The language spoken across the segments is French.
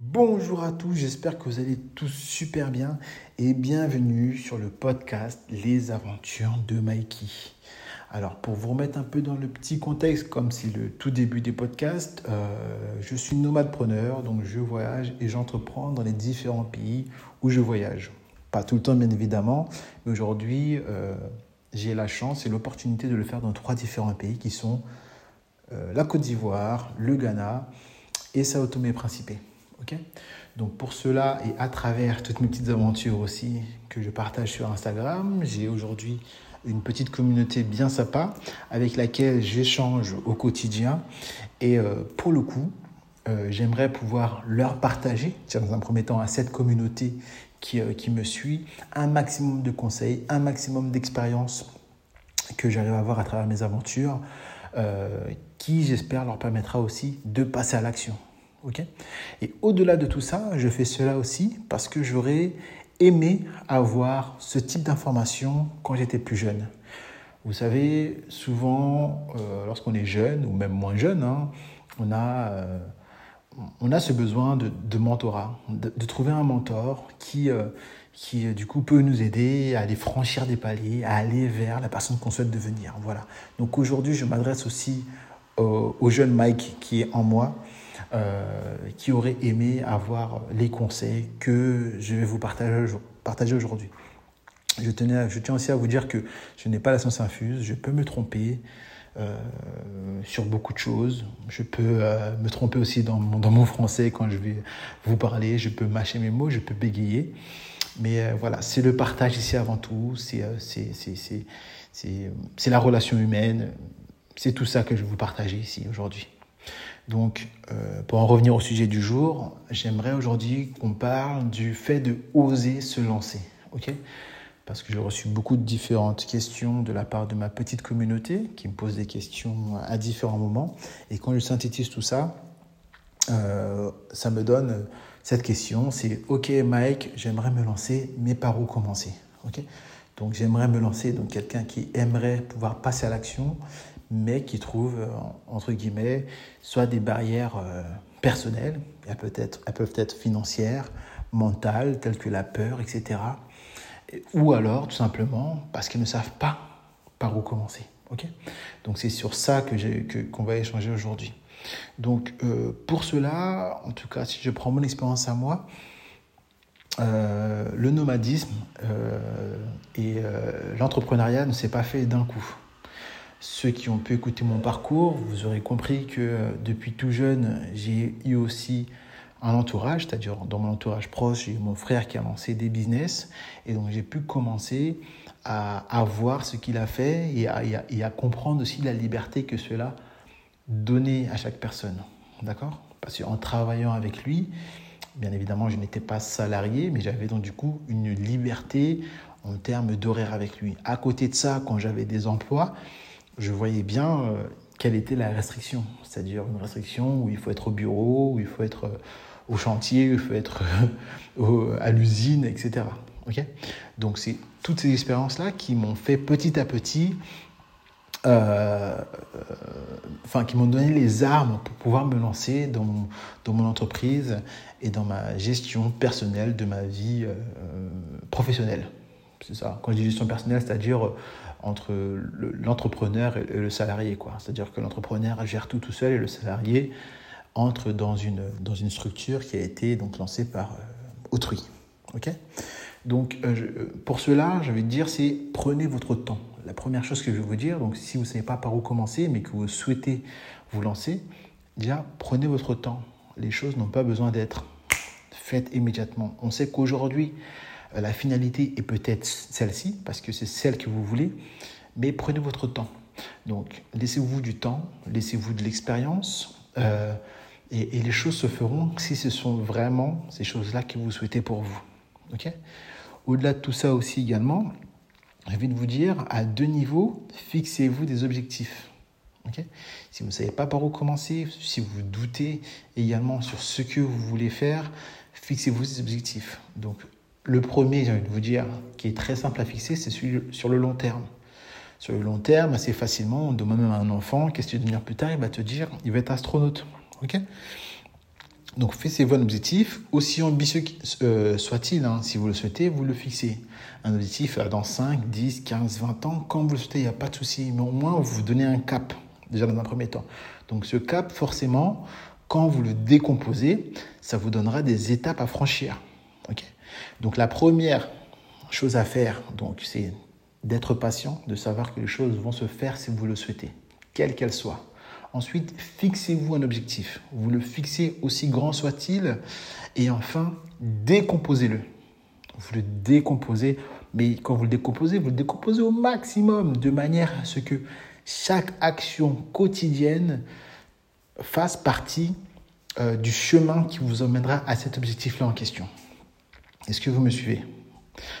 Bonjour à tous, j'espère que vous allez tous super bien et bienvenue sur le podcast Les aventures de Mikey. Alors pour vous remettre un peu dans le petit contexte, comme c'est le tout début des podcasts, euh, je suis nomade preneur, donc je voyage et j'entreprends dans les différents pays où je voyage. Pas tout le temps bien évidemment, mais aujourd'hui euh, j'ai la chance et l'opportunité de le faire dans trois différents pays qui sont euh, la Côte d'Ivoire, le Ghana et Sao Tomé Donc pour cela et à travers toutes mes petites aventures aussi que je partage sur Instagram, j'ai aujourd'hui une petite communauté bien sympa avec laquelle j'échange au quotidien. Et euh, pour le coup, euh, j'aimerais pouvoir leur partager, dans un premier temps à cette communauté qui, qui me suit, un maximum de conseils, un maximum d'expériences que j'arrive à avoir à travers mes aventures, qui j'espère leur permettra aussi de passer à l'action. Ok Et au-delà de tout ça, je fais cela aussi parce que j'aurais aimé avoir ce type d'information quand j'étais plus jeune. Vous savez, souvent, euh, lorsqu'on est jeune, ou même moins jeune, hein, on, a, euh, on a ce besoin de, mentorat, de, de, trouver un mentor qui, euh, qui, du coup, peut nous aider à aller franchir des paliers, à aller vers la personne qu'on souhaite devenir. Voilà. Donc aujourd'hui, je m'adresse aussi au, jeune Mike qui est en moi, euh, qui aurait aimé avoir les conseils que je vais vous partager, aujourd'hui. Je, tenais, je tiens aussi à vous dire que je n'ai pas la science infuse, je peux me tromper euh, sur beaucoup de choses, je peux euh, me tromper aussi dans mon, français quand je vais vous parler, je peux mâcher mes mots, je peux bégayer. Mais voilà, c'est le partage ici avant tout, c'est la relation humaine, c'est tout ça que je vais vous partager ici aujourd'hui. Donc, euh, pour en revenir au sujet du jour, j'aimerais aujourd'hui qu'on parle du fait de oser se lancer. Parce que j'ai reçu beaucoup de différentes questions de la part de ma petite communauté qui me pose des questions à différents moments. Et quand je synthétise tout ça, euh, ça me donne cette question c'est Ok, Mike, j'aimerais me lancer, mais par où commencer? Ok? Donc j'aimerais me lancer, donc quelqu'un qui aimerait pouvoir passer à l'action, mais qui trouve, euh, entre guillemets, soit des barrières euh, personnelles, elles peuvent, être, financières, mentales, telles que la peur, etc. Ou alors, tout simplement, parce qu'ils ne savent pas par où commencer. ok? Donc c'est sur ça que qu'on va échanger aujourd'hui. Donc euh, pour cela, en tout cas, si je prends mon expérience à moi, le nomadisme et l'entrepreneuriat ne s'est pas fait d'un coup. Ceux qui ont pu écouter mon parcours, vous aurez compris que euh, depuis tout jeune, j'ai eu aussi un entourage, c'est-à-dire dans mon entourage proche, j'ai eu mon frère qui a lancé des business, et donc j'ai pu commencer à, à, voir ce qu'il a fait et à, et à, comprendre aussi la liberté que cela donnait à chaque personne. D'accord? Parce qu'en travaillant avec lui, bien évidemment, je n'étais pas salarié, mais j'avais donc du coup une liberté en termes d'horaire avec lui. À côté de ça, quand j'avais des emplois, je voyais bien euh, quelle était la restriction. C'est-à-dire une restriction où il faut être au bureau, où il faut être euh, au chantier, où il faut être euh, à l'usine, etc. ok? Donc c'est toutes ces expériences-là qui m'ont fait petit à petit, enfin qui m'ont donné les armes pour pouvoir me lancer dans mon, entreprise et dans ma gestion personnelle de ma vie professionnelle. C'est ça. Quand je dis gestion personnelle, c'est-à-dire entre l'entrepreneur et le salarié. C'est-à-dire que l'entrepreneur gère tout tout seul et le salarié entre dans une, dans une structure qui a été donc lancée par euh, autrui. donc, euh, pour cela, je vais dire, c'est prenez votre temps. La première chose que je vais vous dire, donc si vous ne savez pas par où commencer, mais que vous souhaitez vous lancer, déjà, prenez votre temps. Les choses n'ont pas besoin d'être faites immédiatement. On sait qu'aujourd'hui, euh, la finalité est peut-être celle-ci, parce que c'est celle que vous voulez, mais prenez votre temps. Donc, laissez-vous du temps, laissez-vous de l'expérience, euh, et, les choses se feront si ce sont vraiment ces choses-là que vous souhaitez pour vous. Au-delà de tout ça aussi également, j'ai envie de vous dire, à deux niveaux, fixez-vous des objectifs. si vous ne savez pas par où commencer, si vous doutez également sur ce que vous voulez faire, fixez-vous des objectifs. Donc, le premier, j'ai envie de vous dire, qui est très simple à fixer, c'est celui sur le long terme. Sur le long terme, assez facilement, on demande même à un enfant qu'est-ce que tu devenir plus tard, il va te dire, il va être astronaute. ok? Donc fixez-vous un objectif, aussi ambitieux euh, soit-il, hein, si vous le souhaitez, vous le fixez. Un objectif dans 5, 10, 15, 20 ans, quand vous le souhaitez, il n'y a pas de souci, mais au moins vous vous donnez un cap, déjà dans un premier temps. Donc ce cap, forcément, quand vous le décomposez, ça vous donnera des étapes à franchir. Donc la première chose à faire, donc, c'est d'être patient, de savoir que les choses vont se faire si vous le souhaitez, quelles qu'elles soient. Ensuite, fixez-vous un objectif. Vous le fixez aussi grand soit-il. Et enfin, décomposez-le. Vous le décomposez, mais quand vous le décomposez, vous le décomposez au maximum, de manière à ce que chaque action quotidienne fasse partie euh, du chemin qui vous emmènera à cet objectif-là en question. Est-ce que vous me suivez?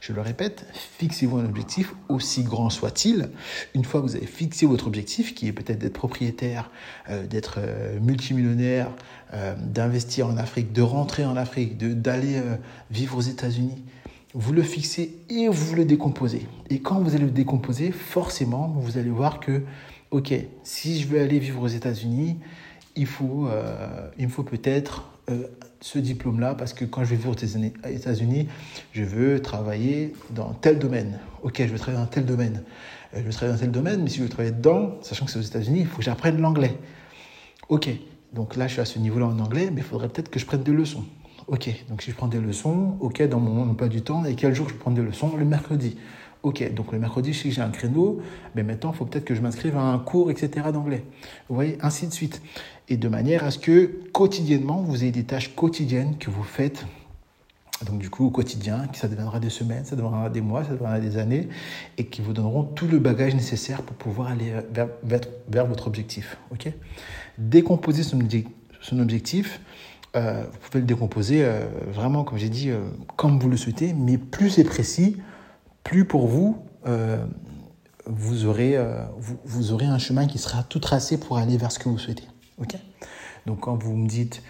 Je le répète, fixez-vous un objectif aussi grand soit-il. Une fois que vous avez fixé votre objectif, qui est peut-être d'être propriétaire, euh, d'être euh, multimillionnaire, euh, d'investir en Afrique, de rentrer en Afrique, d'aller vivre aux États-Unis, vous le fixez et vous le décomposez. Et quand vous allez le décomposer, forcément, vous allez voir que, ok, si je veux aller vivre aux États-Unis, il faut, il me faut peut-être ce diplôme-là parce que quand je vais vivre aux États-Unis, je veux travailler dans tel domaine. Ok, je veux travailler dans tel domaine. Euh, je veux travailler dans tel domaine, mais si je veux travailler dedans, sachant que c'est aux États-Unis, il faut que j'apprenne l'anglais. Ok, donc là je suis à ce niveau-là en anglais, mais il faudrait peut-être que je prenne des leçons. Ok, donc si je prends des leçons, ok, dans mon emploi du temps, et quel jour je prends des leçons? Le mercredi. Ok, donc le mercredi, je sais que j'ai un créneau, mais maintenant, il faut peut-être que je m'inscrive à un cours, etc. d'anglais. Vous voyez, ainsi de suite. Et de manière à ce que quotidiennement, vous ayez des tâches quotidiennes que vous faites. Donc du coup, au quotidien, ça deviendra des semaines, ça deviendra des mois, ça deviendra des années, et qui vous donneront tout le bagage nécessaire pour pouvoir aller vers, vers, votre objectif. Ok? Décomposer son, objectif, euh, vous pouvez le décomposer euh, vraiment, comme j'ai dit, euh, comme vous le souhaitez, mais plus c'est précis, plus pour vous, euh, vous, aurez, euh, vous, aurez un chemin qui sera tout tracé pour aller vers ce que vous souhaitez. ok? Donc quand vous me dites,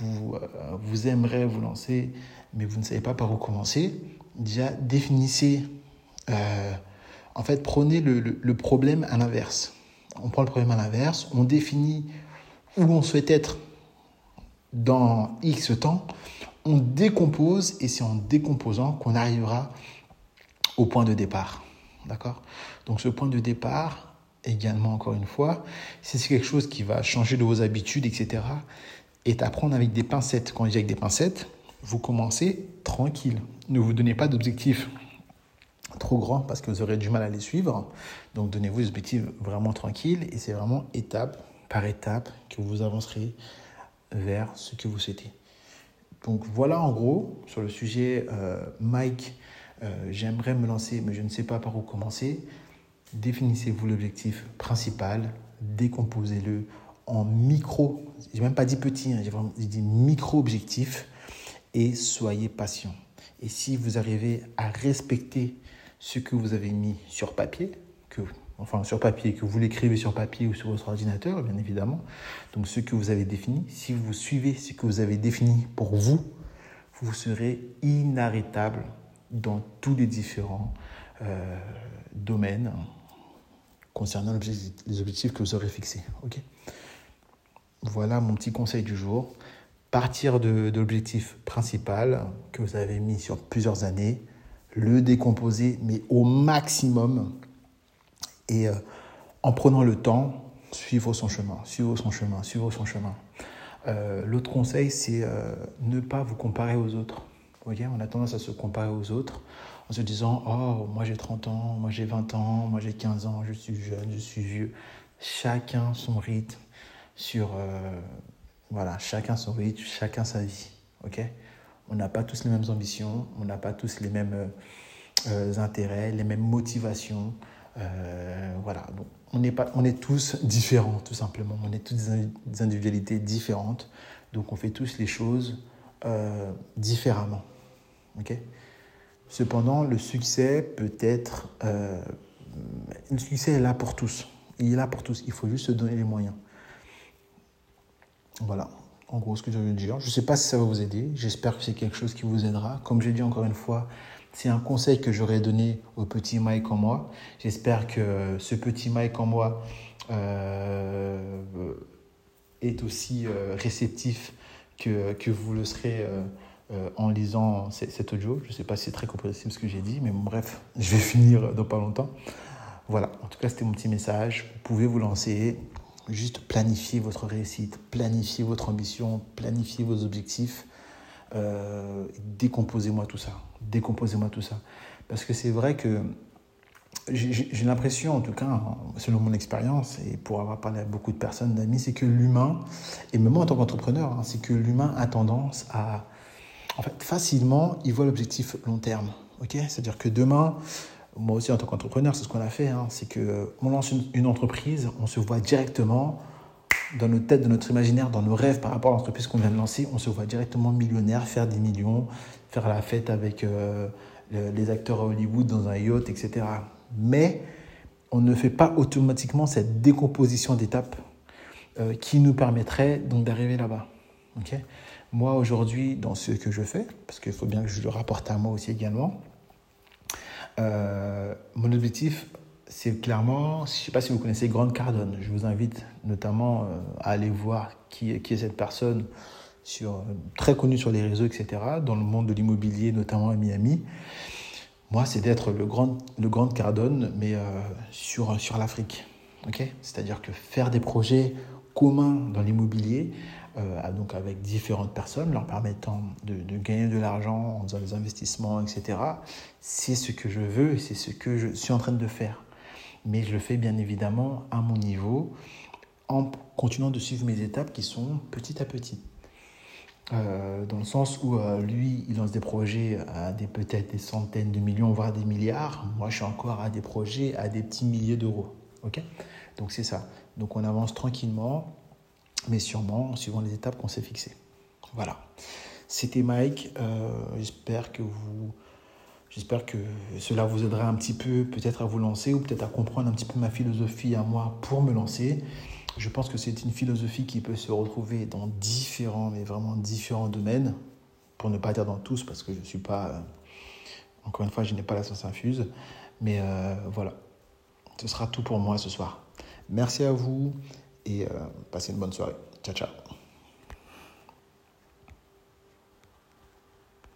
vous, euh, vous aimerez vous lancer, mais vous ne savez pas par où commencer, déjà définissez, en fait, prenez le, le problème à l'inverse. On prend le problème à l'inverse, on définit où on souhaite être dans X temps, on décompose et c'est en décomposant qu'on arrivera point de départ. D'accord? Donc ce point de départ, également encore une fois, si c'est quelque chose qui va changer de vos habitudes, etc., est à prendre avec des pincettes. Quand je dis avec des pincettes, vous commencez tranquille. Ne vous donnez pas d'objectifs trop grands parce que vous aurez du mal à les suivre. Donc donnez-vous des objectifs vraiment tranquilles et c'est vraiment étape par étape que vous avancerez vers ce que vous souhaitez. Donc voilà en gros sur le sujet euh, Mike euh, j'aimerais me lancer, mais je ne sais pas par où commencer. Définissez-vous l'objectif principal, décomposez-le en micro, j'ai même pas dit petit, hein, j'ai dit micro-objectifs et soyez patient. Et si vous arrivez à respecter ce que vous avez mis sur papier, que, enfin sur papier, que vous l'écrivez sur papier ou sur votre ordinateur, bien évidemment, donc ce que vous avez défini, si vous suivez ce que vous avez défini pour vous, vous serez inarrêtable dans tous les différents euh, domaines concernant les objectifs que vous aurez fixés. ok? Voilà mon petit conseil du jour. Partir de, l'objectif principal que vous avez mis sur plusieurs années, le décomposer, mais au maximum, et euh, en prenant le temps, suivre son chemin, suivre son chemin, suivre son chemin. Euh, l'autre conseil, c'est ne pas vous comparer aux autres on a tendance à se comparer aux autres en se disant Oh, moi j'ai 30 ans, moi j'ai 20 ans, moi j'ai 15 ans, je suis jeune, je suis vieux. Chacun son rythme, sur. Euh, voilà, chacun son rythme, chacun sa vie. ok? On n'a pas tous les mêmes ambitions, on n'a pas tous les mêmes euh, euh, intérêts, les mêmes motivations. voilà, bon, on, est pas, on est tous différents, tout simplement. On est tous des individualités différentes. Donc on fait tous les choses différemment. Cependant, le succès peut être... Euh, le succès est là pour tous. Il est là pour tous. Il faut juste se donner les moyens. Voilà, en gros, ce que je veux dire. Je ne sais pas si ça va vous aider. J'espère que c'est quelque chose qui vous aidera. Comme j'ai dit encore une fois, c'est un conseil que j'aurais donné au petit Mike en moi. J'espère que ce petit Mike en moi euh, est aussi euh, réceptif que, que vous le serez en lisant cet audio. Je ne sais pas si c'est très compréhensible ce que j'ai dit, mais bref, je vais finir dans pas longtemps. Voilà, en tout cas, c'était mon petit message. Vous pouvez vous lancer, juste planifier votre réussite, planifier votre ambition, planifier vos objectifs. Euh, décomposez-moi tout ça. Décomposez-moi tout ça. Parce que c'est vrai que j'ai l'impression, en tout cas, selon mon expérience, et pour avoir parlé à beaucoup de personnes, d'amis, c'est que l'humain, et même moi en tant qu'entrepreneur, hein, c'est que l'humain a tendance à, en fait, facilement, il voit l'objectif long terme. C'est-à-dire que demain, moi aussi en tant qu'entrepreneur, c'est ce qu'on a fait, hein, c'est qu'on lance une, entreprise, on se voit directement dans nos têtes, dans notre imaginaire, dans nos rêves par rapport à l'entreprise qu'on vient de lancer, on se voit directement millionnaire, faire des millions, faire la fête avec euh, les acteurs à Hollywood dans un yacht, etc. Mais on ne fait pas automatiquement cette décomposition d'étapes euh, qui nous permettrait donc d'arriver là-bas. Moi aujourd'hui, dans ce que je fais, parce qu'il faut bien que je le rapporte à moi aussi également, euh, mon objectif, c'est clairement, je ne sais pas si vous connaissez Grant Cardone, je vous invite notamment euh, à aller voir qui, est cette personne, sur, très connue sur les réseaux, etc., dans le monde de l'immobilier, notamment à Miami. Moi, c'est d'être le grand, le Cardone, mais euh, sur, sur l'Afrique. C'est-à-dire que faire des projets communs dans l'immobilier, euh, donc avec différentes personnes, leur permettant de, gagner de l'argent en faisant des investissements, etc. C'est ce que je veux et c'est ce que je suis en train de faire. Mais je le fais bien évidemment à mon niveau, en continuant de suivre mes étapes qui sont petit à petit. Euh, dans le sens où euh, lui, il lance des projets à peut-être des centaines de millions, voire des milliards. Moi, je suis encore à des projets à des petits milliers d'euros. Donc c'est ça. Donc on avance tranquillement mais sûrement suivant les étapes qu'on s'est fixées. Voilà. C'était Mike. Euh, j'espère que vous, j'espère que cela vous aidera un petit peu, peut-être à vous lancer ou peut-être à comprendre un petit peu ma philosophie à moi pour me lancer. Je pense que c'est une philosophie qui peut se retrouver dans différents, mais vraiment différents domaines, pour ne pas dire dans tous, parce que je ne suis pas, euh, encore une fois, je n'ai pas la science infuse. Mais euh, voilà, ce sera tout pour moi ce soir. Merci à vous et euh, passez une bonne soirée. Ciao, ciao.